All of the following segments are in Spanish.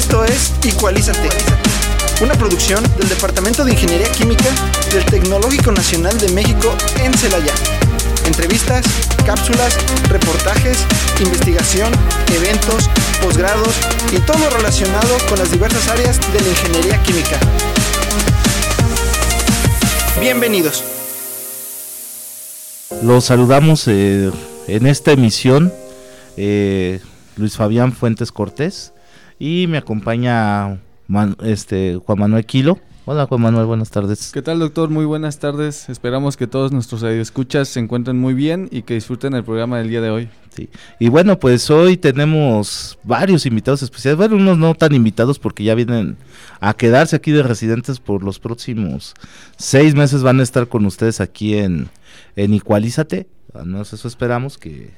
Esto es Igualízate, una producción del Departamento de Ingeniería Química del Tecnológico Nacional de México en Celaya. Entrevistas, cápsulas, reportajes, investigación, eventos, posgrados y todo relacionado con las diversas áreas de la ingeniería química. Bienvenidos. Los saludamos eh, en esta emisión eh, Luis Fabián Fuentes Cortés y me acompaña este Juan Manuel Quilo. Hola Juan Manuel, buenas tardes. ¿Qué tal doctor? Muy buenas tardes. Esperamos que todos nuestros escuchas se encuentren muy bien y que disfruten el programa del día de hoy. Sí. Y bueno, pues hoy tenemos varios invitados especiales, bueno, unos no tan invitados porque ya vienen a quedarse aquí de residentes por los próximos seis meses, van a estar con ustedes aquí en, en Igualízate, no eso esperamos que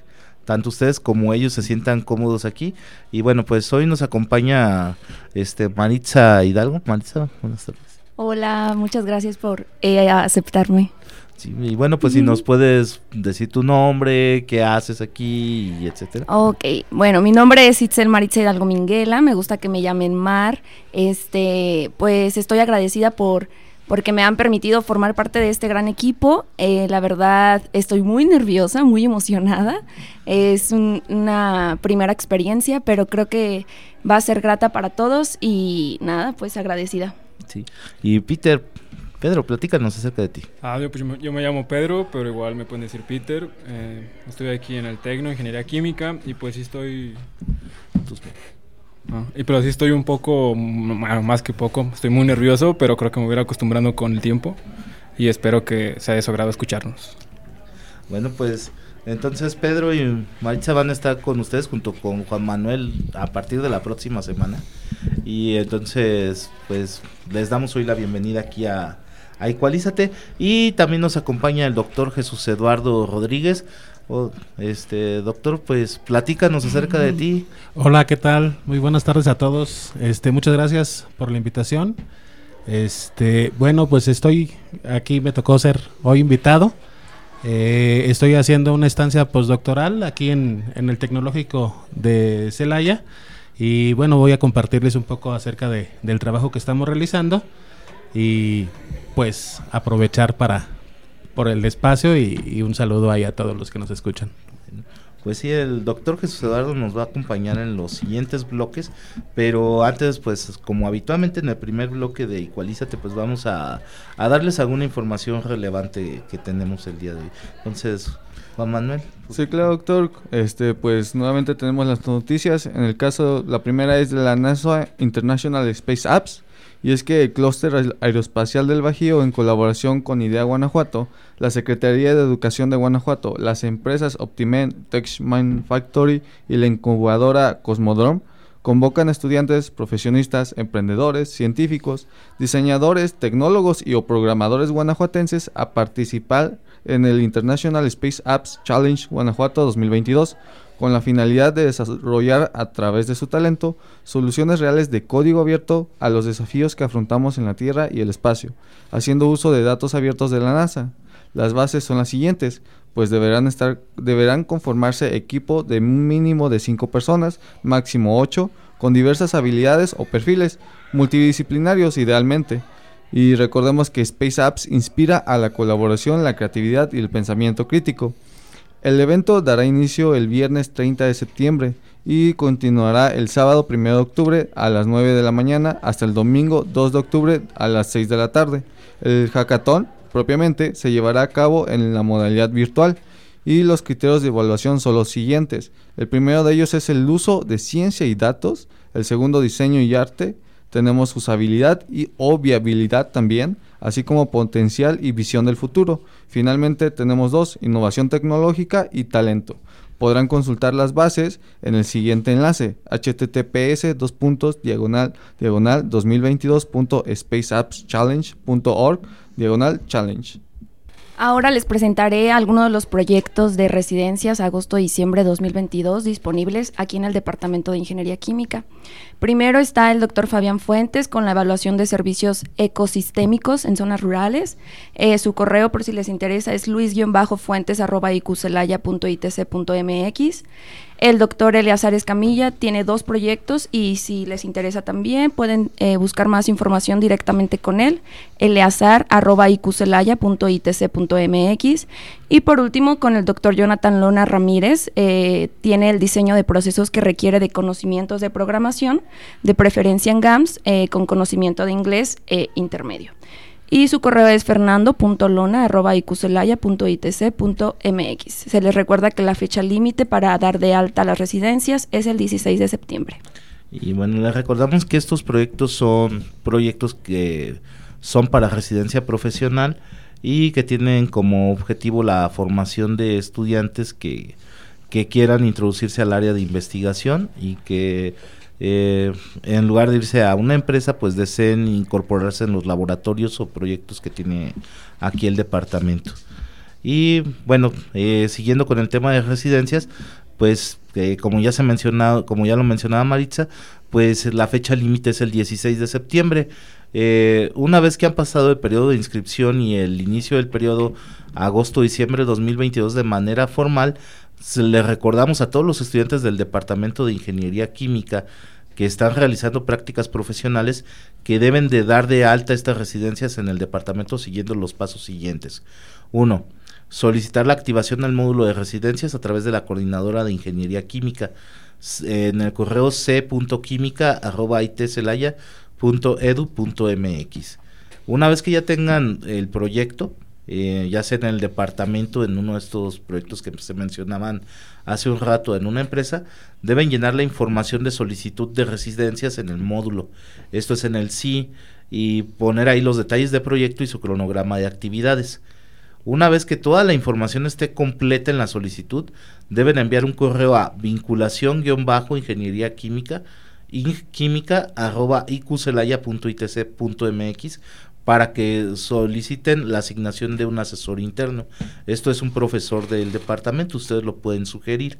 tanto ustedes como ellos se sientan cómodos aquí. Y bueno, pues hoy nos acompaña este Maritza Hidalgo. Maritza, buenas tardes. Hola, muchas gracias por eh, aceptarme. Sí, y bueno, pues si nos puedes decir tu nombre, qué haces aquí, y etcétera. Ok, bueno, mi nombre es Itzel Maritza Hidalgo Minguela, me gusta que me llamen Mar. Este, pues estoy agradecida por porque me han permitido formar parte de este gran equipo. Eh, la verdad, estoy muy nerviosa, muy emocionada. Es una primera experiencia, pero creo que va a ser grata para todos y nada, pues agradecida. Sí. Y Peter, Pedro, platícanos acerca de ti. Ah, yo, pues, yo me llamo Pedro, pero igual me pueden decir Peter. Eh, estoy aquí en el Tecno, Ingeniería Química, y pues sí estoy... Y pero sí estoy un poco, más que poco, estoy muy nervioso, pero creo que me voy a acostumbrando con el tiempo y espero que sea de su agrado escucharnos. Bueno, pues entonces Pedro y Maritza van a estar con ustedes junto con Juan Manuel a partir de la próxima semana. Y entonces, pues les damos hoy la bienvenida aquí a, a Ecualízate. Y también nos acompaña el doctor Jesús Eduardo Rodríguez Oh, este, doctor, pues platícanos acerca de ti. Hola, ¿qué tal? Muy buenas tardes a todos. Este, muchas gracias por la invitación. Este, bueno, pues estoy aquí, me tocó ser hoy invitado. Eh, estoy haciendo una estancia postdoctoral aquí en, en, el Tecnológico de Celaya. Y bueno, voy a compartirles un poco acerca de, del trabajo que estamos realizando y pues aprovechar para, por el espacio y, un saludo ahí a todos los que nos escuchan. Pues sí, el doctor Jesús Eduardo nos va a acompañar en los siguientes bloques, pero antes, pues como habitualmente en el primer bloque de Igualízate, pues vamos a, darles alguna información relevante que tenemos el día de hoy. Entonces, Juan Manuel. Sí, claro, doctor. Este, pues nuevamente tenemos las noticias. En el caso, la primera es de la NASA International Space Apps y es que el Clúster Aeroespacial del Bajío, en colaboración con IDEA Guanajuato, la Secretaría de Educación de Guanajuato, las empresas Optimen, Tech Factory y la incubadora Cosmodrome, convocan a estudiantes, profesionistas, emprendedores, científicos, diseñadores, tecnólogos y o programadores guanajuatenses a participar en el International Space Apps Challenge Guanajuato 2022 con la finalidad de desarrollar a través de su talento soluciones reales de código abierto a los desafíos que afrontamos en la Tierra y el espacio, haciendo uso de datos abiertos de la NASA. Las bases son las siguientes, pues deberán estar deberán conformarse equipo de un mínimo de 5 personas, máximo 8, con diversas habilidades o perfiles multidisciplinarios idealmente. Y recordemos que Space Apps inspira a la colaboración, la creatividad y el pensamiento crítico. El evento dará inicio el viernes 30 de septiembre y continuará el sábado 1 de octubre a las 9 de la mañana hasta el domingo 2 de octubre a las 6 de la tarde. El hackathon propiamente se llevará a cabo en la modalidad virtual y los criterios de evaluación son los siguientes. El primero de ellos es el uso de ciencia y datos, el segundo diseño y arte, tenemos usabilidad y obviabilidad también, así como potencial y visión del futuro. Finalmente tenemos dos, innovación tecnológica y talento. Podrán consultar las bases en el siguiente enlace, https dos puntos, diagonal, diagonal 2022.spaceappschallenge.org, diagonal challenge. Ahora les presentaré algunos de los proyectos de residencias agosto-diciembre 2022 disponibles aquí en el Departamento de Ingeniería Química. Primero está el doctor Fabián Fuentes con la evaluación de servicios ecosistémicos en zonas rurales. Eh, su correo, por si les interesa, es luis-fuentes.icucelaya.itc.mx. El doctor Eleazar Escamilla tiene dos proyectos y si les interesa también pueden eh, buscar más información directamente con él, eleazar.icucelaya.itc.mx. Y por último, con el doctor Jonathan Lona Ramírez, eh, tiene el diseño de procesos que requiere de conocimientos de programación, de preferencia en GAMS, eh, con conocimiento de inglés intermedio y su correo es fernando.lona.icucelaya.itc.mx. Se les recuerda que la fecha límite para dar de alta las residencias es el 16 de septiembre. Y bueno, les recordamos que estos proyectos son proyectos que son para residencia profesional y que tienen como objetivo la formación de estudiantes que, que quieran introducirse al área de investigación y que eh, en lugar de irse a una empresa, pues deseen incorporarse en los laboratorios o proyectos que tiene aquí el departamento. Y bueno, eh, siguiendo con el tema de residencias, pues eh, como ya se mencionado, como ya lo mencionaba Maritza, pues la fecha límite es el 16 de septiembre. Una vez que han pasado el periodo de inscripción y el inicio del periodo agosto-diciembre de 2022 de manera formal, le recordamos a todos los estudiantes del Departamento de Ingeniería Química que están realizando prácticas profesionales que deben de dar de alta estas residencias en el departamento siguiendo los pasos siguientes. Uno, solicitar la activación del módulo de residencias a través de la coordinadora de ingeniería química en el correo c.química.itcelaya.edu.mx. Una vez que ya tengan el proyecto, eh, ya sea en el departamento, en uno de estos proyectos que se mencionaban hace un rato en una empresa, deben llenar la información de solicitud de residencias en el módulo. Esto es en el sí y poner ahí los detalles de proyecto y su cronograma de actividades. Una vez que toda la información esté completa en la solicitud, deben enviar un correo a vinculación-ingeniería química química.iqcelaya.itc.mx para que soliciten la asignación de un asesor interno. Esto es un profesor del departamento, ustedes lo pueden sugerir.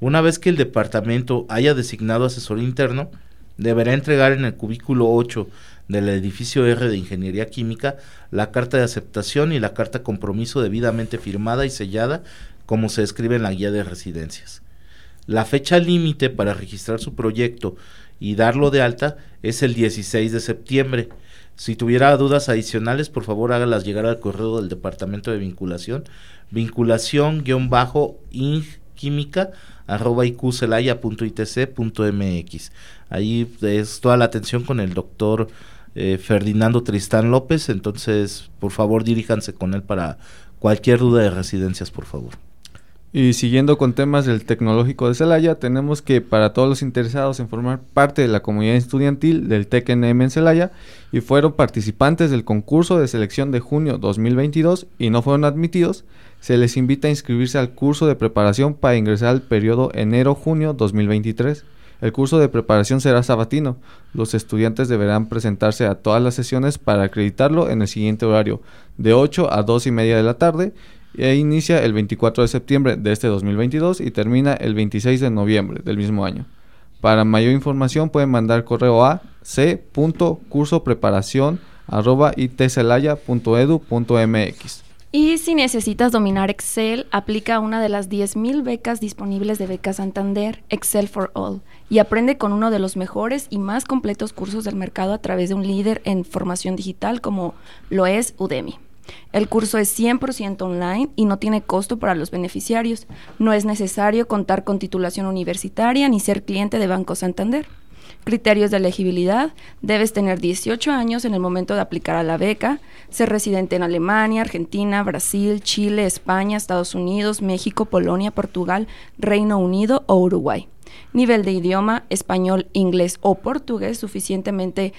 Una vez que el departamento haya designado asesor interno, deberá entregar en el cubículo 8 del edificio R de Ingeniería Química la carta de aceptación y la carta compromiso debidamente firmada y sellada como se escribe en la guía de residencias. La fecha límite para registrar su proyecto y darlo de alta es el 16 de septiembre si tuviera dudas adicionales, por favor hágalas llegar al correo del Departamento de Vinculación, vinculación-ingquímica arroba mx. Ahí es toda la atención con el doctor eh, Ferdinando Tristán López, entonces por favor diríjanse con él para cualquier duda de residencias, por favor. Y siguiendo con temas del tecnológico de Celaya, tenemos que para todos los interesados en formar parte de la comunidad estudiantil del TECNM en Celaya y fueron participantes del concurso de selección de junio 2022 y no fueron admitidos, se les invita a inscribirse al curso de preparación para ingresar al periodo enero-junio 2023. El curso de preparación será sabatino. Los estudiantes deberán presentarse a todas las sesiones para acreditarlo en el siguiente horario, de 8 a 2 y media de la tarde inicia el 24 de septiembre de este 2022 y termina el 26 de noviembre del mismo año. Para mayor información pueden mandar correo a c.cursopreparación.itcelaya.edu.mx. Y si necesitas dominar Excel, aplica una de las 10.000 becas disponibles de Beca Santander, Excel for All, y aprende con uno de los mejores y más completos cursos del mercado a través de un líder en formación digital como lo es Udemy. El curso es 100% online y no tiene costo para los beneficiarios. No es necesario contar con titulación universitaria ni ser cliente de Banco Santander. Criterios de elegibilidad. Debes tener 18 años en el momento de aplicar a la beca, ser residente en Alemania, Argentina, Brasil, Chile, España, Estados Unidos, México, Polonia, Portugal, Reino Unido o Uruguay. Nivel de idioma, español, inglés o portugués suficientemente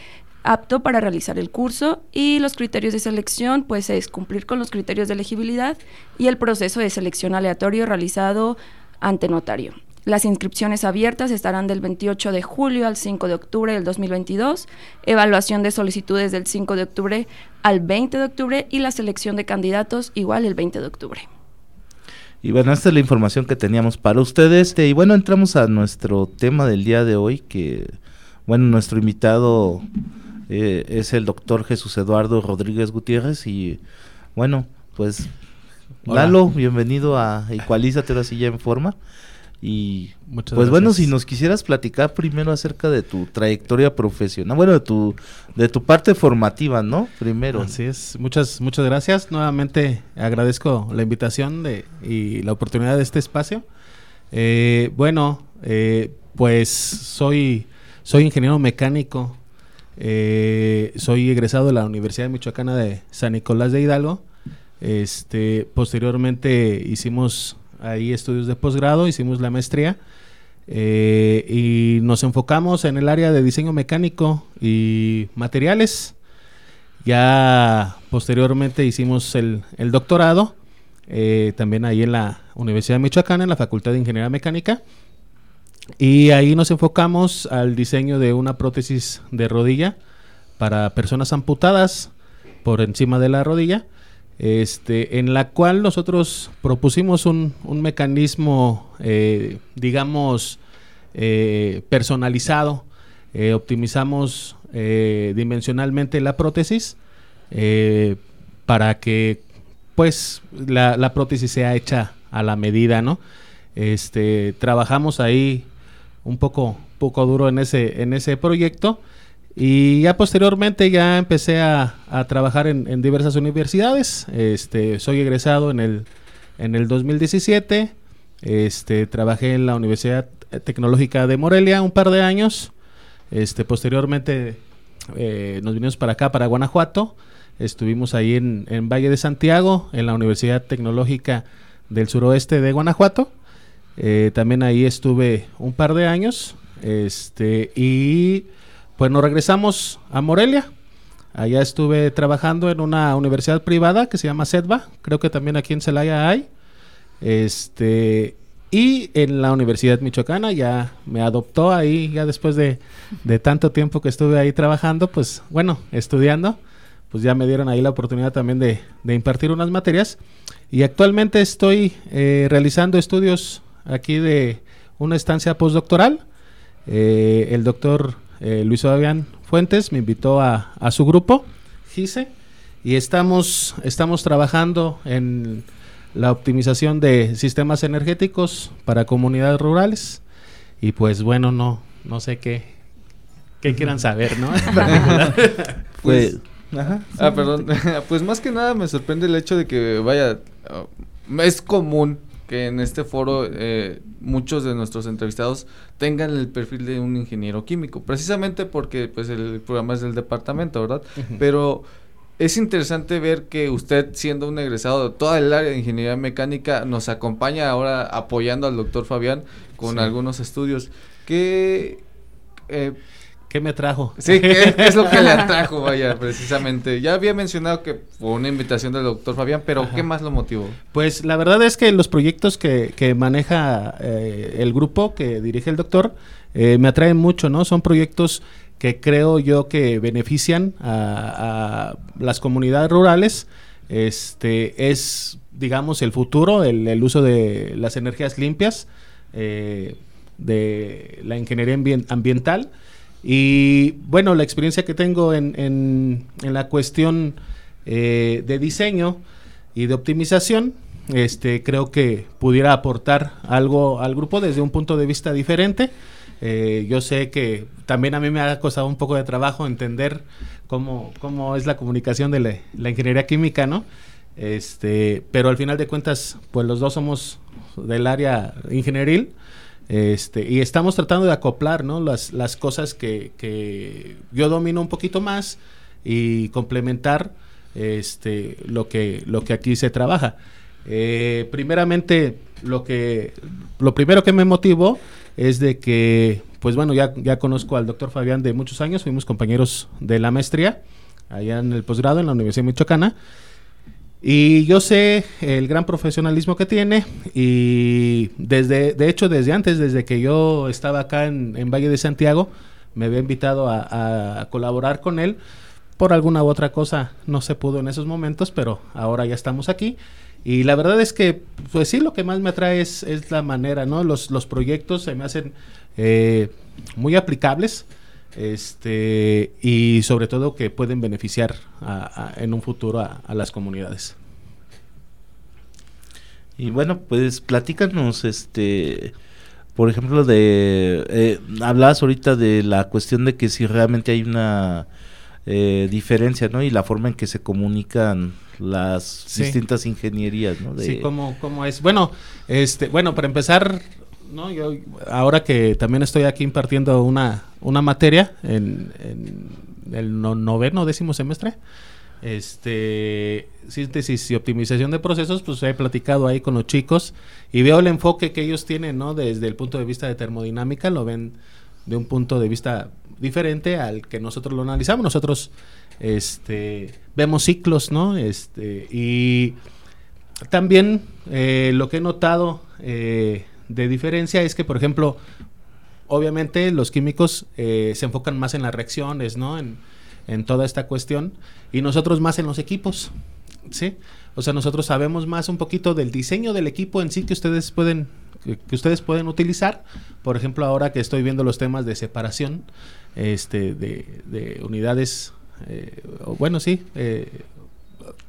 apto para realizar el curso y los criterios de selección pues es cumplir con los criterios de elegibilidad y el proceso de selección aleatorio realizado ante notario. Las inscripciones abiertas estarán del 28 de julio al 5 de octubre del 2022, evaluación de solicitudes del 5 de octubre al 20 de octubre y la selección de candidatos igual el 20 de octubre. Y bueno, esta es la información que teníamos para ustedes. Y bueno, entramos a nuestro tema del día de hoy, que, bueno, nuestro invitado eh, es el doctor Jesús Eduardo Rodríguez Gutiérrez. Y bueno, pues, Lalo, bienvenido a Igualízate ahora sí ya en forma. Y Muchas pues bueno, gracias. si nos quisieras platicar primero acerca de tu trayectoria profesional, bueno, de tu, de tu parte formativa, ¿no? Primero. Así es, muchas, muchas gracias. Nuevamente agradezco la invitación de, y la oportunidad de este espacio. Eh, bueno, eh, pues soy, soy ingeniero mecánico, eh, soy egresado de la Universidad Michoacana de San Nicolás de Hidalgo. Este, posteriormente hicimos ahí estudios de posgrado, hicimos la maestría. eh, y nos enfocamos en el área de diseño mecánico y materiales. Ya posteriormente hicimos el, doctorado, eh, también ahí en la Universidad de Michoacán, en la Facultad de Ingeniería Mecánica. Y ahí nos enfocamos al diseño de una prótesis de rodilla para personas amputadas por encima de la rodilla, este, en la cual nosotros propusimos un, un mecanismo, eh, digamos, eh, personalizado. Eh, optimizamos dimensionalmente la prótesis para que pues la, la prótesis sea hecha a la medida, ¿no? Este, trabajamos ahí un poco, poco duro en ese, en ese proyecto y ya posteriormente ya empecé a, a trabajar en, diversas universidades. Este, soy egresado en el, en el 2017. Este, trabajé en la Universidad Tecnológica de Morelia un par de años. Este, posteriormente eh, nos vinimos para acá, para Guanajuato. Estuvimos ahí en, en Valle de Santiago, en la Universidad Tecnológica del Suroeste de Guanajuato. Eh, también ahí estuve un par de años. Este, y pues nos regresamos a Morelia. Allá estuve trabajando en una universidad privada que se llama SEDVA. Creo que también aquí en Celaya hay. Este, y en la Universidad Michoacana ya me adoptó ahí, ya después de, de tanto tiempo que estuve ahí trabajando, pues bueno, estudiando, pues ya me dieron ahí la oportunidad también de, de impartir unas materias. Y actualmente estoy eh, realizando estudios aquí de una estancia postdoctoral. Eh, el doctor eh, Luis Fabián Fuentes me invitó a, a su grupo, GISE, y estamos, estamos trabajando en la optimización de sistemas energéticos para comunidades rurales. Y pues bueno, no, no sé qué, qué quieran saber, ¿no? Pues, ajá, sí. Ah, perdón. pues más que nada me sorprende el hecho de que, vaya, ah, es común que en este foro eh, muchos de nuestros entrevistados tengan el perfil de un ingeniero químico, precisamente porque pues el programa es del departamento, ¿verdad? Pero es interesante ver que usted, siendo un egresado de toda el área de ingeniería mecánica, nos acompaña ahora apoyando al doctor Fabián con Sí. algunos estudios. ¿Qué, eh, ¿Qué me trajo? Sí, ¿qué, qué es lo que le atrajo, vaya, precisamente? Ya había mencionado que fue una invitación del doctor Fabián, pero Ajá. ¿qué más lo motivó? Pues la verdad es que los proyectos que, que maneja eh, el grupo que dirige el doctor eh, me atraen mucho, ¿no? Son proyectos que creo yo que benefician a, a las comunidades rurales. Este es, digamos, el futuro, el, el uso de las energías limpias, eh, de la ingeniería ambien- ambiental. Y bueno, la experiencia que tengo en, en- la cuestión eh, de diseño y de optimización, este, creo que pudiera aportar algo al grupo desde un punto de vista diferente. Eh, yo sé que también a mí me ha costado un poco de trabajo entender cómo, cómo es la comunicación de la, la ingeniería química, ¿no? Este, pero al final de cuentas, pues los dos somos del área ingenieril. Este, y estamos tratando de acoplar ¿no? las, las cosas que, que yo domino un poquito más y complementar este, lo, que, lo que aquí se trabaja. Eh, primeramente, lo, que, lo primero que me motivó es de que, pues bueno, ya, ya conozco al doctor Fabián de muchos años, fuimos compañeros de la maestría allá en el posgrado en la Universidad Michoacana. Y yo sé el gran profesionalismo que tiene y desde, de hecho desde antes, desde que yo estaba acá en, en Valle de Santiago, me había invitado a, colaborar con él. Por alguna u otra cosa no se pudo en esos momentos, pero ahora ya estamos aquí. Y la verdad es que, pues sí, lo que más me atrae es, es la manera, ¿no? Los, los proyectos se me hacen eh, muy aplicables este y sobre todo que pueden beneficiar a, a, en un futuro a, a, las comunidades. Y bueno, pues platícanos, este, por ejemplo, de, eh, hablabas ahorita de la cuestión de que si realmente hay una eh, diferencia, ¿no? Y la forma en que se comunican las sí. distintas ingenierías, ¿no? De... Sí, ¿cómo, ¿cómo, es? Bueno, este, bueno, para empezar, ¿no? Yo ahora que también estoy aquí impartiendo una, una materia en, en el no, noveno, décimo semestre, este síntesis y optimización de procesos, pues he platicado ahí con los chicos y veo el enfoque que ellos tienen, ¿no? Desde el punto de vista de termodinámica, lo ven de un punto de vista diferente al que nosotros lo analizamos. Nosotros este vemos ciclos, ¿no? Este y también eh, lo que he notado eh, de diferencia es que, por ejemplo, obviamente los químicos eh, se enfocan más en las reacciones, ¿no? En, en toda esta cuestión y nosotros más en los equipos, ¿sí? O sea, nosotros sabemos más un poquito del diseño del equipo en sí que ustedes pueden que, que ustedes pueden utilizar. Por ejemplo, ahora que estoy viendo los temas de separación este de, de unidades eh, bueno, sí, eh,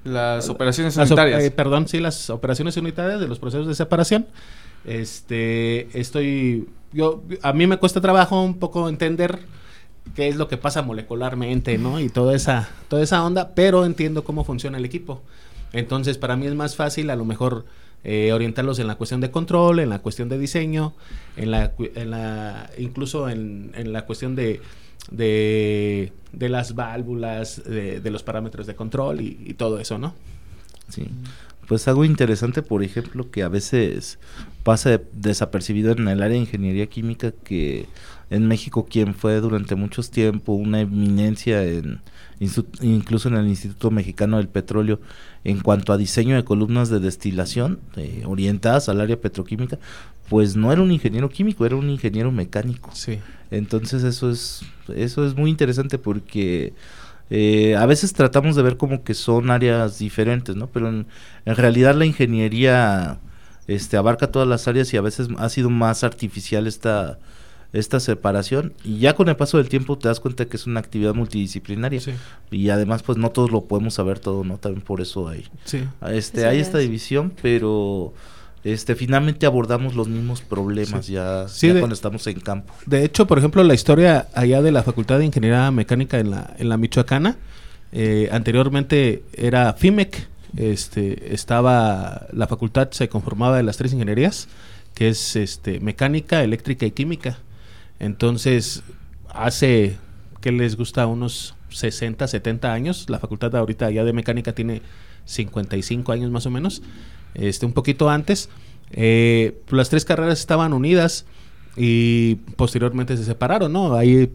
las operaciones las, unitarias. Eh, perdón, sí, las operaciones unitarias de los procesos de separación. Este, estoy yo a mí me cuesta trabajo un poco entender qué es lo que pasa molecularmente, ¿no? Y toda esa, toda esa onda, pero entiendo cómo funciona el equipo. Entonces, para mí es más fácil a lo mejor eh, orientarlos en la cuestión de control, en la cuestión de diseño, en la, en la incluso en, en la cuestión de, de, las válvulas, de, de, los parámetros de control y, y todo eso, ¿no? Sí. Pues algo interesante, por ejemplo, que a veces pasa desapercibido en el área de ingeniería química, que en México quien fue durante muchos tiempo una eminencia en incluso en el Instituto Mexicano del Petróleo en cuanto a diseño de columnas de destilación eh, orientadas al área petroquímica, pues no era un ingeniero químico, era un ingeniero mecánico. Sí. Entonces eso es eso es muy interesante porque eh, a veces tratamos de ver como que son áreas diferentes, ¿no? Pero en, en realidad la ingeniería este abarca todas las áreas y a veces ha sido más artificial esta esta separación y ya con el paso del tiempo te das cuenta que es una actividad multidisciplinaria Sí. y además pues no todos lo podemos saber todo no también por eso hay Sí. este Sí, hay es. esta división pero este finalmente abordamos los mismos problemas Sí. ya, Sí, ya de- cuando estamos en campo De hecho, por ejemplo, la historia allá de la Facultad de Ingeniería Mecánica en la, en la Michoacana, eh, anteriormente era FIMEC, este, estaba, la facultad se conformaba de las tres ingenierías, que es este, mecánica, eléctrica y química. Entonces, hace, ¿qué les gusta? Unos 60, 70 años, la facultad ahorita ya de mecánica tiene 55 años más o menos, este, un poquito antes. Eh, las tres carreras estaban unidas y posteriormente se separaron, ¿no? Ahí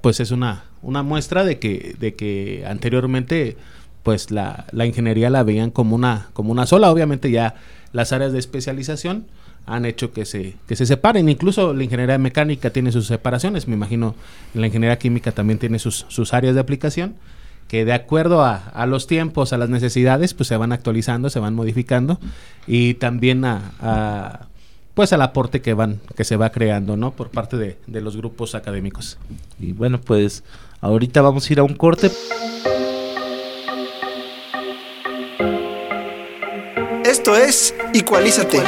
pues es una, una muestra de que, de que anteriormente pues la, la ingeniería la veían como una, como una sola, obviamente ya las áreas de especialización han hecho que se, que se separen, incluso la ingeniería mecánica tiene sus separaciones, me imagino la ingeniería química también tiene sus, sus áreas de aplicación, que de acuerdo a, a los tiempos, a las necesidades, pues se van actualizando, se van modificando y también a, a pues al aporte que van que se va creando no por parte de, de los grupos académicos y bueno pues ahorita vamos a ir a un corte Esto es. Ecualízate.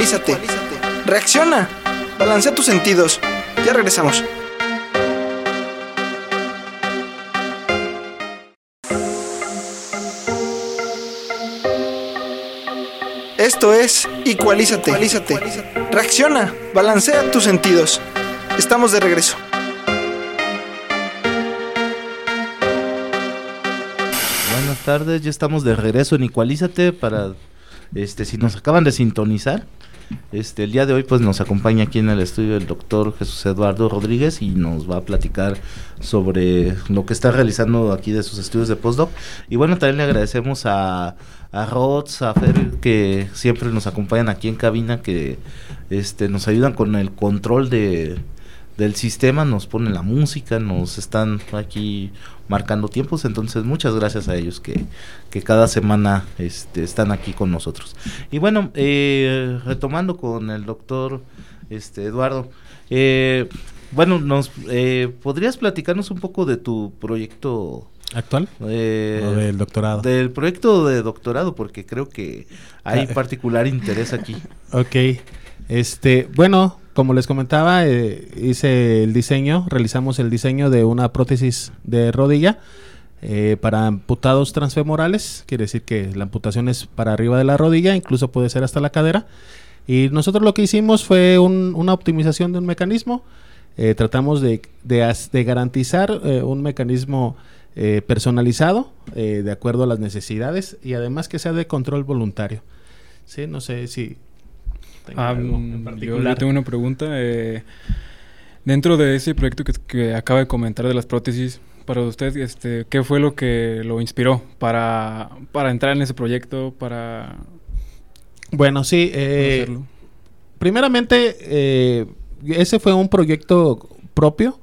Reacciona. Balancea tus sentidos. Ya regresamos. Esto es Ecualízate. Ecualízate. Reacciona. Balancea tus sentidos. Estamos de regreso. buenas tardes ya estamos de regreso en Igualízate para este si nos acaban de sintonizar Este, el día de hoy pues nos acompaña aquí en el estudio el doctor Jesús Eduardo Rodríguez y nos va a platicar sobre lo que está realizando aquí de sus estudios de postdoc. Y bueno, también le agradecemos a, a Rods, a Fer, que siempre nos acompañan aquí en cabina, que este, nos ayudan con el control de, del sistema, nos ponen la música, nos están aquí marcando tiempos, entonces muchas gracias a ellos que, que cada semana este, están aquí con nosotros. Y bueno, eh, retomando con el doctor este, Eduardo, eh, bueno, nos eh, podrías platicarnos un poco de tu proyecto actual eh, o del doctorado. Del proyecto de doctorado, porque creo que hay particular interés aquí. Ok, este, bueno, como les comentaba, eh, hice el diseño, realizamos el diseño de una prótesis de rodilla eh, para amputados transfemorales, quiere decir que la amputación es para arriba de la rodilla, incluso puede ser hasta la cadera. Y nosotros lo que hicimos fue un- una optimización de un mecanismo. Eh, tratamos de, de de garantizar eh, un mecanismo eh, personalizado eh, de acuerdo a las necesidades y además que sea de control voluntario. Sí, no sé si tenga algo en yo, tengo una pregunta. eh, dentro de ese proyecto que, que acaba de comentar de las prótesis, para usted, este, ¿qué fue lo que lo inspiró para, para entrar en ese proyecto, para Bueno, sí. eh, hacerlo? primeramente, eh, ese fue un proyecto propio.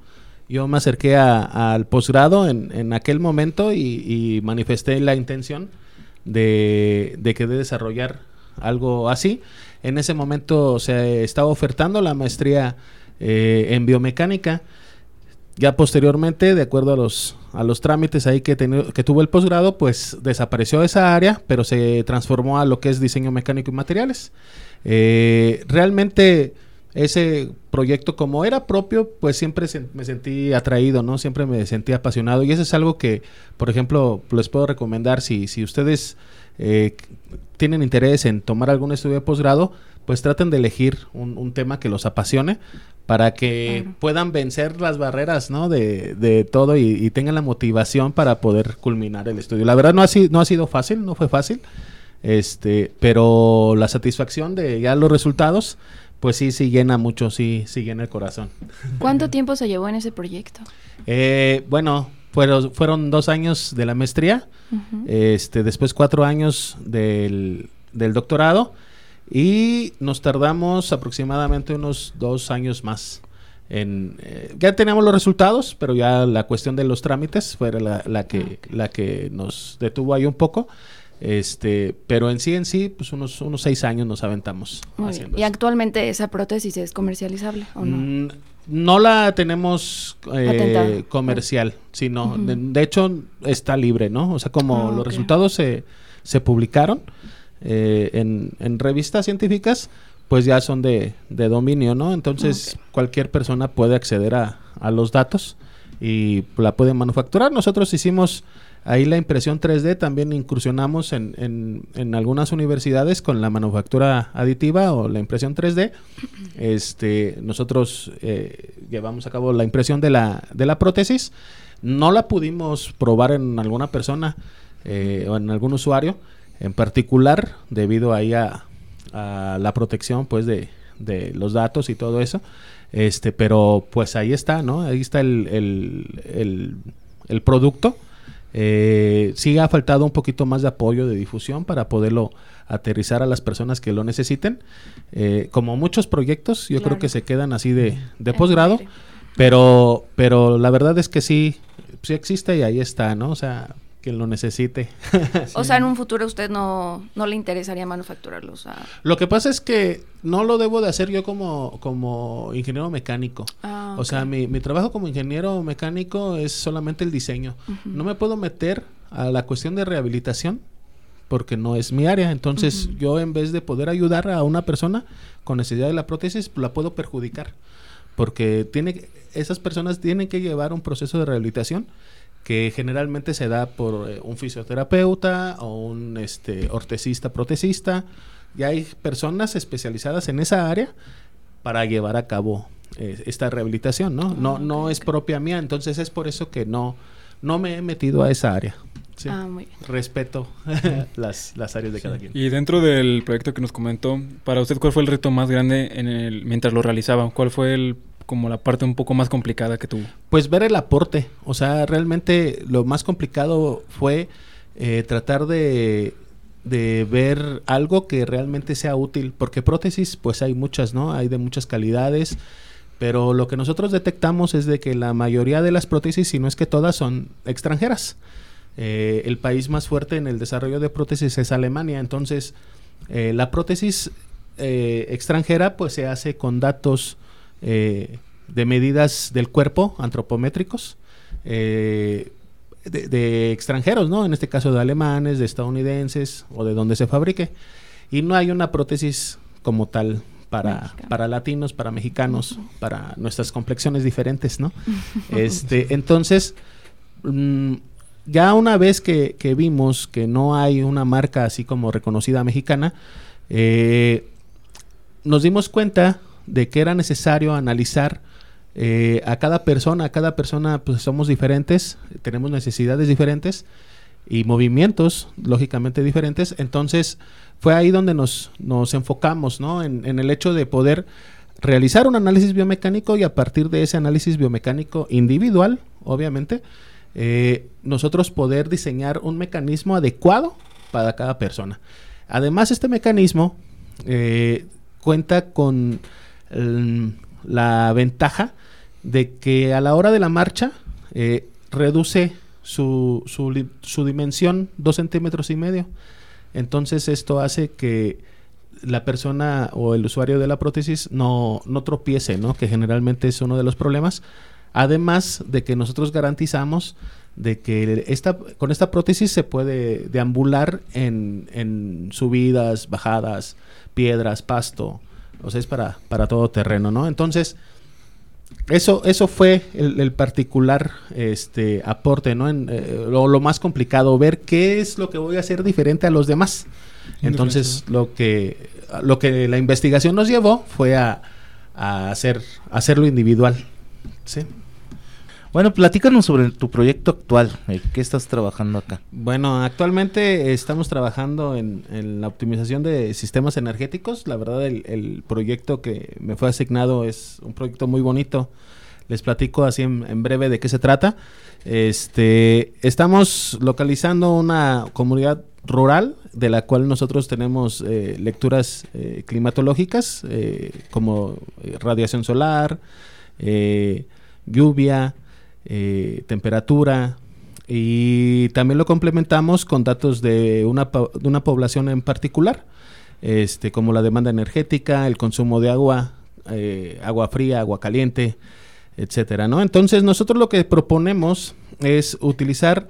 Yo me acerqué a- al posgrado en, en aquel momento y, y manifesté la intención de, de que de desarrollar algo así. En ese momento se estaba ofertando la maestría eh, en biomecánica. Ya posteriormente, de acuerdo a los, a los trámites ahí que, teni- que tuvo el posgrado, pues desapareció esa área, pero se transformó a lo que es diseño mecánico y materiales. Eh, realmente ese proyecto como era propio, pues siempre me sentí atraído, ¿no? Siempre me sentí apasionado y eso es algo que, por ejemplo, les puedo recomendar si, si ustedes eh, tienen interés en tomar algún estudio de posgrado, pues traten de elegir un, un tema que los apasione para que Claro. puedan vencer las barreras, ¿no? De, de todo y, y tengan la motivación para poder culminar el estudio. La verdad no ha, sido no ha sido fácil, no fue fácil, este, pero la satisfacción de ya los resultados, pues sí, sí llena mucho, sí, sí llena el corazón. ¿Cuánto tiempo se llevó en ese proyecto? Eh, bueno, fueron, fueron dos años de la maestría, este, después cuatro años del, del doctorado y nos tardamos aproximadamente unos dos años más. En, eh, ya teníamos los resultados, pero ya la cuestión de los trámites fue la, la que, la que nos detuvo ahí un poco. Este, pero en sí, en sí, pues unos, unos seis años nos aventamos. Muy bien. haciendo ¿Y eso. actualmente esa prótesis es comercializable o no? Mm, no la tenemos eh, comercial, sino de, de hecho está libre, ¿no? O sea, como Ah, los resultados se, se publicaron eh, en, en revistas científicas, pues ya son de, de dominio, ¿no? Entonces Ok. cualquier persona puede acceder a, a los datos y la puede manufacturar. Nosotros hicimos ahí la impresión 3D, también incursionamos en, en, algunas universidades con la manufactura aditiva o la impresión 3D. Este, nosotros eh, llevamos a cabo la impresión de la, de la prótesis. No la pudimos probar en alguna persona eh, o en algún usuario en particular debido ahí a, a la protección pues de, de los datos y todo eso. Este, pero pues ahí está, ¿no? Ahí está el, el, el producto. Eh, sí ha faltado un poquito más de apoyo de difusión para poderlo aterrizar a las personas que lo necesiten. Eh, como muchos proyectos, yo creo que se quedan así de, de posgrado, pero, pero la verdad es que sí, sí existe y ahí está, ¿no? O sea, quien lo necesite. O sea, en un futuro a usted no, no le interesaría manufacturarlo. O sea, Lo que pasa es que no lo debo de hacer yo como, como ingeniero mecánico. ah, O sea, mi, mi trabajo como ingeniero mecánico es solamente el diseño. No me puedo meter a la cuestión de rehabilitación porque no es mi área. Entonces, yo en vez de poder ayudar a una persona con necesidad de la prótesis, pues, la puedo perjudicar. Porque tiene, esas personas tienen que llevar un proceso de rehabilitación que generalmente se da por eh, un fisioterapeuta o un este, ortesista, protesista. Y hay personas especializadas en esa área para llevar a cabo eh, esta rehabilitación, ¿no? No, Ah, no es propia mía, entonces es por eso que no, no me he metido a esa área. Sí. Ah, muy bien. Respeto las, las áreas de cada quien. Y dentro del proyecto que nos comentó, para usted, ¿cuál fue el reto más grande en el, mientras lo realizaba? ¿Cuál fue el, como la parte un poco más complicada que tuvo? Pues ver el aporte. O sea, realmente lo más complicado fue eh, tratar de, de ver algo que realmente sea útil. Porque prótesis, pues hay muchas, ¿no? Hay de muchas calidades. Pero lo que nosotros detectamos es de que la mayoría de las prótesis, si no es que todas, son extranjeras. Eh, el país más fuerte en el desarrollo de prótesis es Alemania. Entonces, eh, la prótesis extranjera pues se hace con datos eh, de medidas del cuerpo antropométricos eh, de, de extranjeros, ¿no? En este caso de alemanes, de estadounidenses o de donde se fabrique. Y no hay una prótesis como tal para, para latinos, para mexicanos, para nuestras complexiones diferentes, ¿no? este, entonces, mm, ya una vez que, que vimos que no hay una marca así como reconocida mexicana, eh, nos dimos cuenta de que era necesario analizar eh, a cada persona, a cada persona pues somos diferentes, tenemos necesidades diferentes y movimientos lógicamente diferentes, entonces fue ahí donde nos, nos enfocamos, ¿no? En, el hecho de poder realizar un análisis biomecánico y a partir de ese análisis biomecánico individual, obviamente, eh, nosotros poder diseñar un mecanismo adecuado para cada persona. Además, este mecanismo eh, cuenta con la ventaja de que a la hora de la marcha eh, reduce su, su, su dimensión dos centímetros y medio. Entonces esto hace que la persona o el usuario de la prótesis no, no tropiece, ¿no? Que generalmente es uno de los problemas. Además de que nosotros garantizamos de que esta, con esta prótesis se puede deambular en, en subidas, bajadas, piedras, pasto. O sea, es para, para todo terreno, ¿no? Entonces, eso, eso fue el, el particular este, aporte, ¿no? En, eh, lo, lo más complicado, ver qué es lo que voy a hacer diferente a los demás. Entonces, lo que, lo que la investigación nos llevó fue a, a hacer, a hacerlo individual. ¿sí? Bueno, platícanos sobre tu proyecto actual. eh, ¿Qué estás trabajando acá? Bueno, actualmente estamos trabajando en, la optimización de sistemas energéticos. La verdad, el, el proyecto que me fue asignado es un proyecto muy bonito. Les platico así en, en breve de qué se trata. Este, estamos localizando una comunidad rural de la cual nosotros tenemos eh, lecturas eh, climatológicas eh, como eh, radiación solar, eh, lluvia, eh, temperatura y también lo complementamos con datos de una, de una población en particular, este, como la demanda energética, el consumo de agua, eh, agua fría, agua caliente, etcétera, ¿no? Entonces nosotros lo que proponemos es utilizar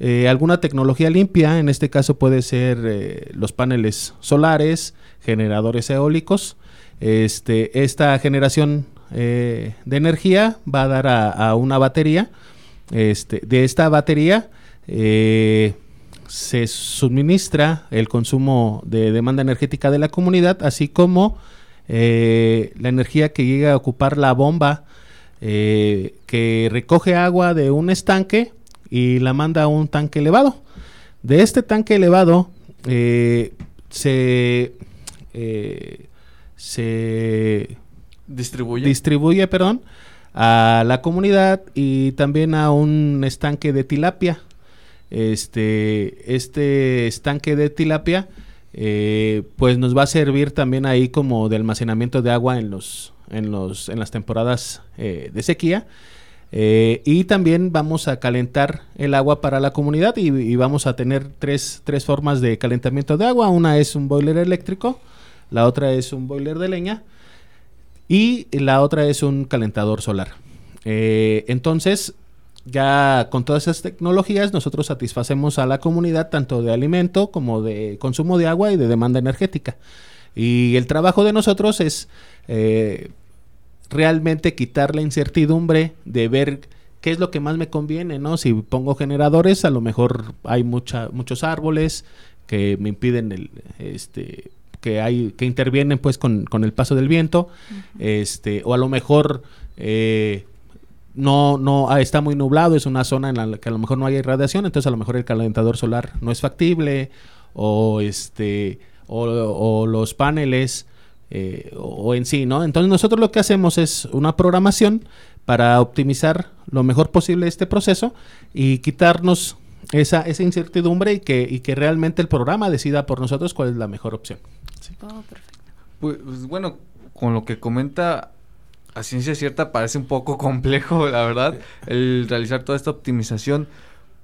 eh, alguna tecnología limpia, en este caso puede ser eh, los paneles solares, generadores eólicos. Este, esta generación eh, de energía va a dar a, una batería. Este, de esta batería eh, se suministra el consumo de demanda energética de la comunidad, así como eh, la energía que llega a ocupar la bomba que recoge agua de un estanque y la manda a un tanque elevado. De este tanque elevado se, se Distribuye. distribuye, perdón, a la comunidad y también a un estanque de tilapia. Este, este estanque de tilapia, eh, pues nos va a servir también ahí como de almacenamiento de agua en los, en los, en las temporadas eh, de sequía. Eh, y también vamos a calentar el agua para la comunidad y, y vamos a tener tres, tres formas de calentamiento de agua. Una es un boiler eléctrico, la otra es un boiler de leña y la otra es un calentador solar. Eh, entonces, ya con todas esas tecnologías, nosotros satisfacemos a la comunidad tanto de alimento como de consumo de agua y de demanda energética. Y el trabajo de nosotros es eh, realmente quitar la incertidumbre de ver qué es lo que más me conviene, ¿no? Si pongo generadores, a lo mejor hay muchos árboles que me impiden el, este, que hay, que intervienen pues con, con el paso del viento, este, o a lo mejor eh, no, no ah, está muy nublado, es una zona en la que a lo mejor no hay irradiación, entonces a lo mejor el calentador solar no es factible, o este, o, los paneles, eh, o en sí, ¿no? Entonces nosotros lo que hacemos es una programación para optimizar lo mejor posible este proceso y quitarnos esa, esa incertidumbre y que, y que realmente el programa decida por nosotros cuál es la mejor opción. Oh, pues, pues, bueno, con lo que comenta, a ciencia cierta parece un poco complejo, la verdad, el realizar toda esta optimización.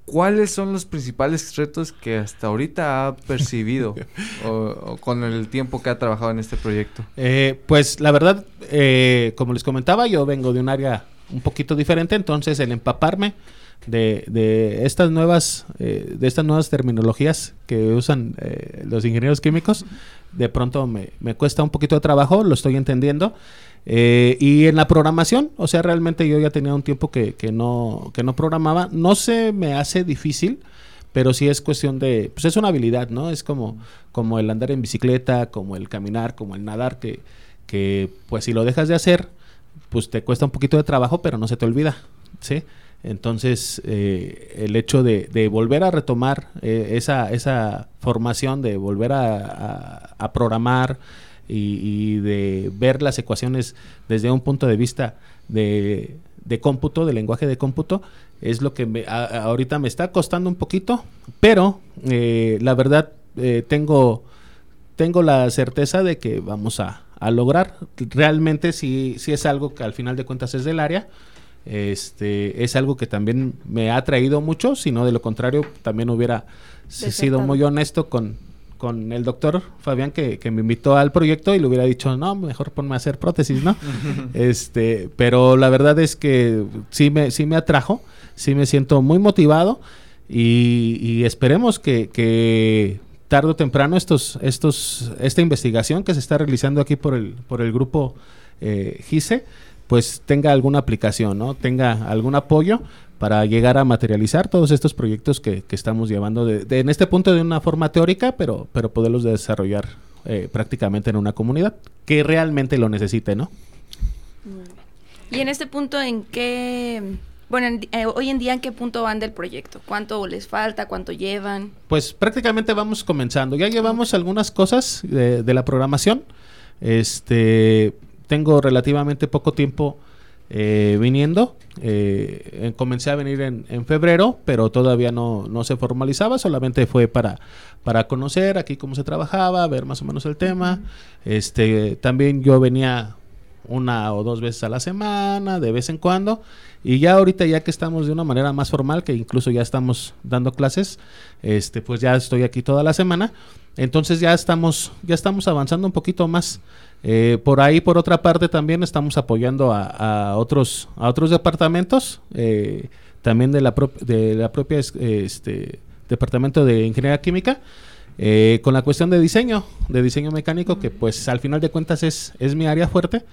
¿Cuáles son los principales retos que hasta ahorita ha percibido o, con el tiempo que ha trabajado en este proyecto? Eh, pues la verdad, eh, como les comentaba, yo vengo de un área un poquito diferente, entonces el empaparme de, de estas nuevas eh, de estas nuevas terminologías que usan los ingenieros químicos, de pronto me, me, cuesta un poquito de trabajo, lo estoy entendiendo. Eh, y en la programación, o sea, realmente yo ya tenía un tiempo que, que, no, que no programaba. No se me hace difícil, pero sí es cuestión de, pues es una habilidad, ¿no? Es como, como el andar en bicicleta, como el caminar, como el nadar, que, que pues si lo dejas de hacer, pues te cuesta un poquito de trabajo, pero no se te olvida, ¿sí? Entonces, eh, el hecho de, de, volver a retomar eh, esa, esa formación, de volver a, a programar, y, de ver las ecuaciones desde un punto de vista de, cómputo, de lenguaje de cómputo, es lo que me, ahorita me está costando un poquito, pero eh, la verdad eh, tengo, tengo la certeza de que vamos a, lograr. Realmente si si es algo que al final de cuentas es del área. Este, es algo que también me ha traído mucho, si no de lo contrario también hubiera sido muy honesto con, con el doctor Fabián que, me invitó al proyecto y le hubiera dicho, no, mejor ponme a hacer prótesis, ¿no? este, pero la verdad es que sí me, sí me atrajo, sí me siento muy motivado y, esperemos que, tarde o temprano estos, estos, esta investigación que se está realizando aquí por el, por el grupo eh, GISE, pues tenga alguna aplicación, ¿no? Tenga algún apoyo para llegar a materializar todos estos proyectos que, estamos llevando de, en este punto de una forma teórica, pero, pero poderlos desarrollar eh, prácticamente en una comunidad que realmente lo necesite, ¿no? Y en este punto, ¿en qué, bueno, eh, hoy en día en qué punto van del proyecto? ¿Cuánto les falta? ¿Cuánto llevan? Pues prácticamente vamos comenzando. Ya llevamos algunas cosas de, de la programación. Este, tengo relativamente poco tiempo eh, viniendo. Eh, comencé a venir en, en, febrero, pero todavía no, no, se formalizaba, solamente fue para, para conocer aquí cómo se trabajaba, ver más o menos el tema. Este, también yo venía una o dos veces a la semana, de vez en cuando. Y ya ahorita, ya que estamos de una manera más formal, que incluso ya estamos dando clases, este, pues ya estoy aquí toda la semana. Entonces ya estamos, ya estamos avanzando un poquito más. Eh, por ahí, por otra parte, también estamos apoyando a, otros, a otros departamentos, eh, también de la, de la propia este, departamento de ingeniería química, eh, con la cuestión de diseño, de diseño mecánico, que pues al final de cuentas es, es mi área fuerte.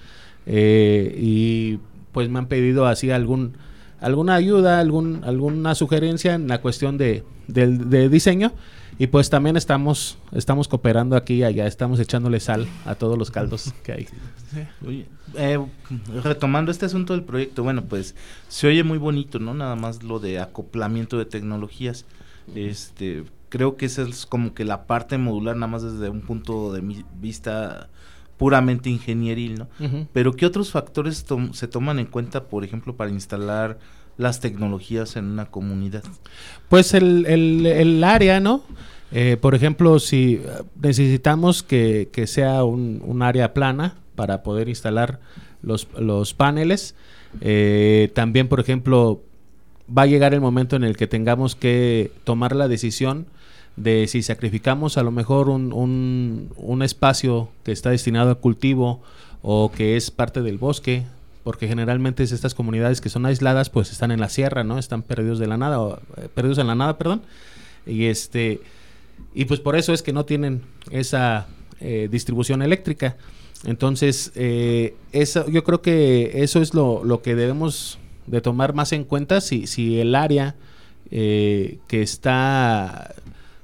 y pues me han pedido así algún alguna ayuda, algún, alguna sugerencia en la cuestión de, de diseño. Y pues también estamos, estamos cooperando aquí allá, estamos echándole sal a todos los caldos que hay. Eh, retomando este asunto del proyecto, bueno, pues se oye muy bonito, ¿no? Nada más lo de acoplamiento de tecnologías. Este, creo que esa es como que la parte modular, nada más desde un punto de vista puramente ingenieril, ¿no? Pero ¿qué otros factores se toman en cuenta, por ejemplo, para instalar las tecnologías en una comunidad? Pues el, el, área, ¿no? Eh, por ejemplo, si necesitamos que, sea un, área plana para poder instalar los, los paneles, eh, también, por ejemplo, va a llegar el momento en el que tengamos que tomar la decisión de si sacrificamos a lo mejor un, un, espacio que está destinado a cultivo o que es parte del bosque porque generalmente es estas comunidades que son aisladas, pues están en la sierra, ¿no? Están perdidos de la nada, eh, perdidos en la nada, perdón. Y este y pues por eso es que no tienen esa eh, distribución eléctrica. Entonces, eh, eso, yo creo que eso es lo, lo, que debemos de tomar más en cuenta si, si el área que está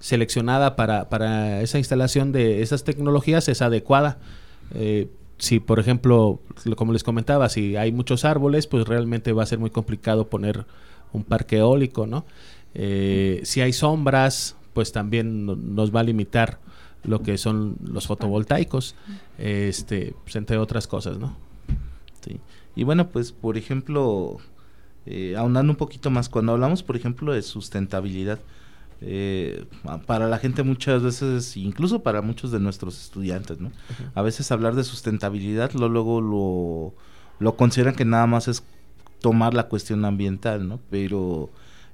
seleccionada para, para, esa instalación de esas tecnologías es adecuada si por ejemplo, lo- como les comentaba, si hay muchos árboles, pues realmente va a ser muy complicado poner un parque eólico, ¿no? Eh, si hay sombras, pues también no- nos va a limitar lo que son los fotovoltaicos, este, pues, entre otras cosas, ¿no? Sí. Y bueno, pues por ejemplo, eh, ahondando un poquito más, cuando hablamos, por ejemplo, de sustentabilidad, eh, para la gente muchas veces, incluso para muchos de nuestros estudiantes, ¿no? A veces hablar de sustentabilidad, lo, luego lo, lo consideran que nada más es tomar la cuestión ambiental, ¿no? Pero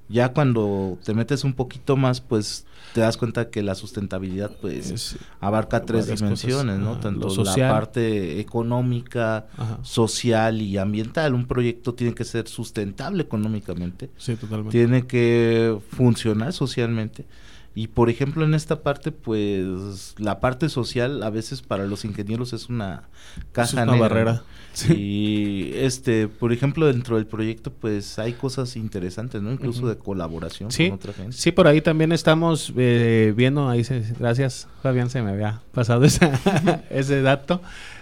ya cuando te metes un poquito más, pues te das cuenta que la sustentabilidad, pues Es- abarca tres dimensiones, cosas, ¿no? Tanto social. la parte económica, Ajá. social y ambiental. Un proyecto tiene que ser sustentable económicamente, Sí, totalmente. tiene que funcionar socialmente. Y por ejemplo, en esta parte, pues la parte social a veces para los ingenieros es una caja una negra, barrera. ¿no? Y este, por ejemplo, dentro del proyecto, pues hay cosas interesantes, ¿no? Incluso de colaboración Sí, con otra gente. sí, por ahí también estamos eh, viendo, ahí se, gracias Fabián, se me había pasado esa- ese dato.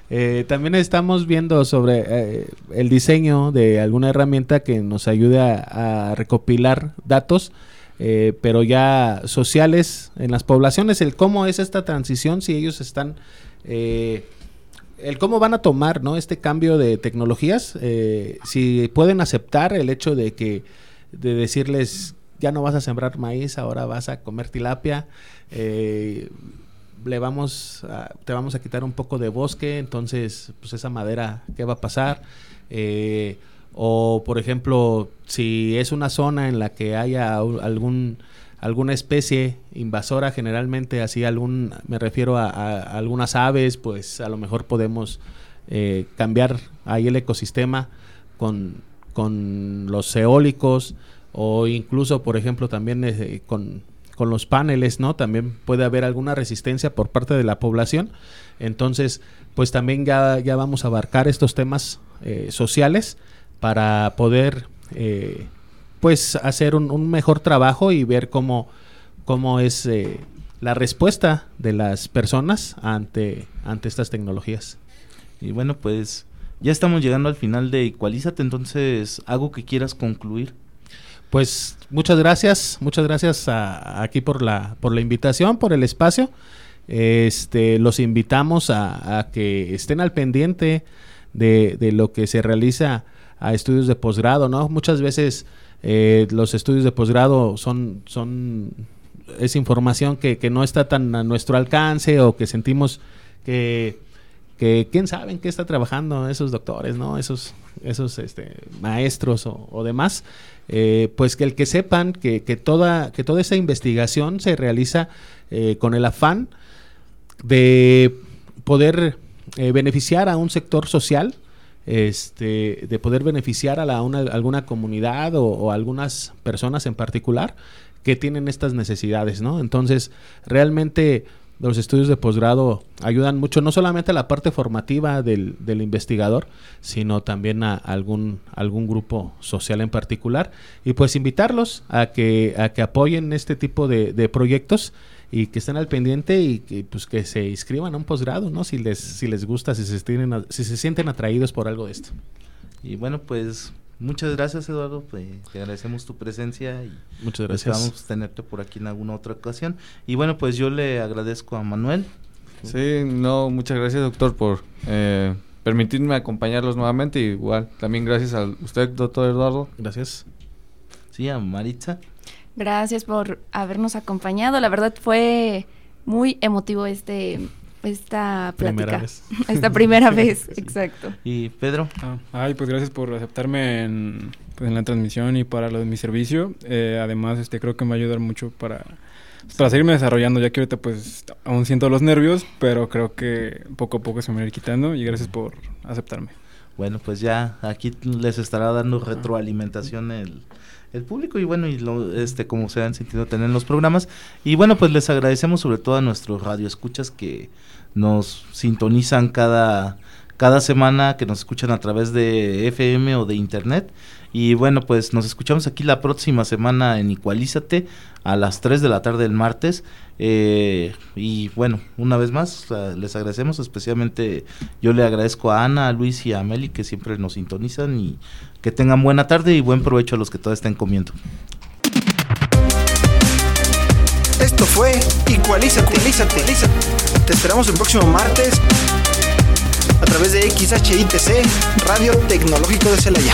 Eh, también estamos viendo sobre eh, el diseño de alguna herramienta que nos ayude a, a recopilar datos, eh, pero ya sociales en las poblaciones, el cómo es esta transición, si ellos están... eh, el cómo van a tomar ¿no? este cambio de tecnologías, eh, si pueden aceptar el hecho de que de decirles ya no vas a sembrar maíz, ahora vas a comer tilapia, eh, le vamos a- te vamos a quitar un poco de bosque, entonces pues esa madera, ¿qué va a pasar? Eh, o por ejemplo, si es una zona en la que haya algún alguna especie invasora, generalmente así algún, me refiero a algunas aves, pues a lo mejor podemos eh, cambiar ahí el ecosistema con, con los eólicos o incluso, por ejemplo, también eh, con, con los paneles, ¿no? También puede haber alguna resistencia por parte de la población. Entonces, pues también ya, ya vamos a abarcar estos temas eh, sociales para poder, eh, pues, hacer un, un mejor trabajo y ver cómo, cómo es eh, la respuesta de las personas ante, ante estas tecnologías. Y bueno, pues ya estamos llegando al final de Equalízate, entonces, ¿algo que quieras concluir? Pues muchas gracias, muchas gracias a- aquí por la, por la invitación, por el espacio. Este, los invitamos a, a que estén al pendiente de, de lo que se realiza a estudios de posgrado, ¿no? Muchas veces eh, los estudios de posgrado son, son es información que, que no está tan a nuestro alcance o que sentimos que, que quién sabe en qué está trabajando esos doctores, ¿no? Esos, esos este, maestros o, demás. Eh, pues que el que sepan que, que toda, que toda esa investigación se realiza eh, con el afán de poder beneficiar a un sector social, este, de poder beneficiar a la, una- alguna comunidad o, o algunas personas en particular que tienen estas necesidades, ¿no? Entonces, realmente los estudios de posgrado ayudan mucho, no solamente a la parte formativa del, del investigador, sino también a algún, grupo social en particular. Y pues invitarlos a que, a que apoyen este tipo de proyectos y que estén al pendiente y que, pues, que se inscriban a un posgrado, ¿no? Si les, si les gusta, si se, tienen, a- si se sienten atraídos por algo de esto. Y bueno, pues muchas gracias Eduardo, pues, te agradecemos tu presencia y Muchas gracias. esperamos tenerte por aquí en alguna otra ocasión. Y bueno, pues yo le agradezco a Manuel. Sí, no, muchas gracias doctor por eh, permitirme acompañarlos nuevamente. Igual, también gracias a usted, doctor Eduardo. Gracias. Sí, a Maritza. Gracias por habernos acompañado. La verdad fue muy emotivo este esta plática. Primera vez. Esta primera vez, exacto. Y Pedro. Ah, ay, pues gracias por aceptarme en, pues, en la transmisión y para lo de mi servicio. Eh, además, este creo que me va a ayudar mucho para, pues, para seguirme desarrollando, ya que ahorita pues aún siento los nervios, pero creo que poco a poco se me va a ir quitando y gracias por aceptarme. Bueno, pues ya aquí les estará dando retroalimentación el, el público y bueno, y lo, este como se han sentido tener en los programas. Y bueno, pues les agradecemos sobre todo a nuestros radioescuchas que nos sintonizan cada, cada semana que nos escuchan a través de FM o de internet. Y bueno, pues nos escuchamos aquí la próxima semana en Igualízate a las 3 de la tarde del martes. Eh, y bueno, una vez más les agradecemos, especialmente yo le agradezco a Ana, a Luis y a Meli que siempre nos sintonizan y que tengan buena tarde y buen provecho a los que todavía estén comiendo. Esto fue Igualízate, Igualízate, Te esperamos el próximo martes a través de XHITC, Radio Tecnológico de Celaya.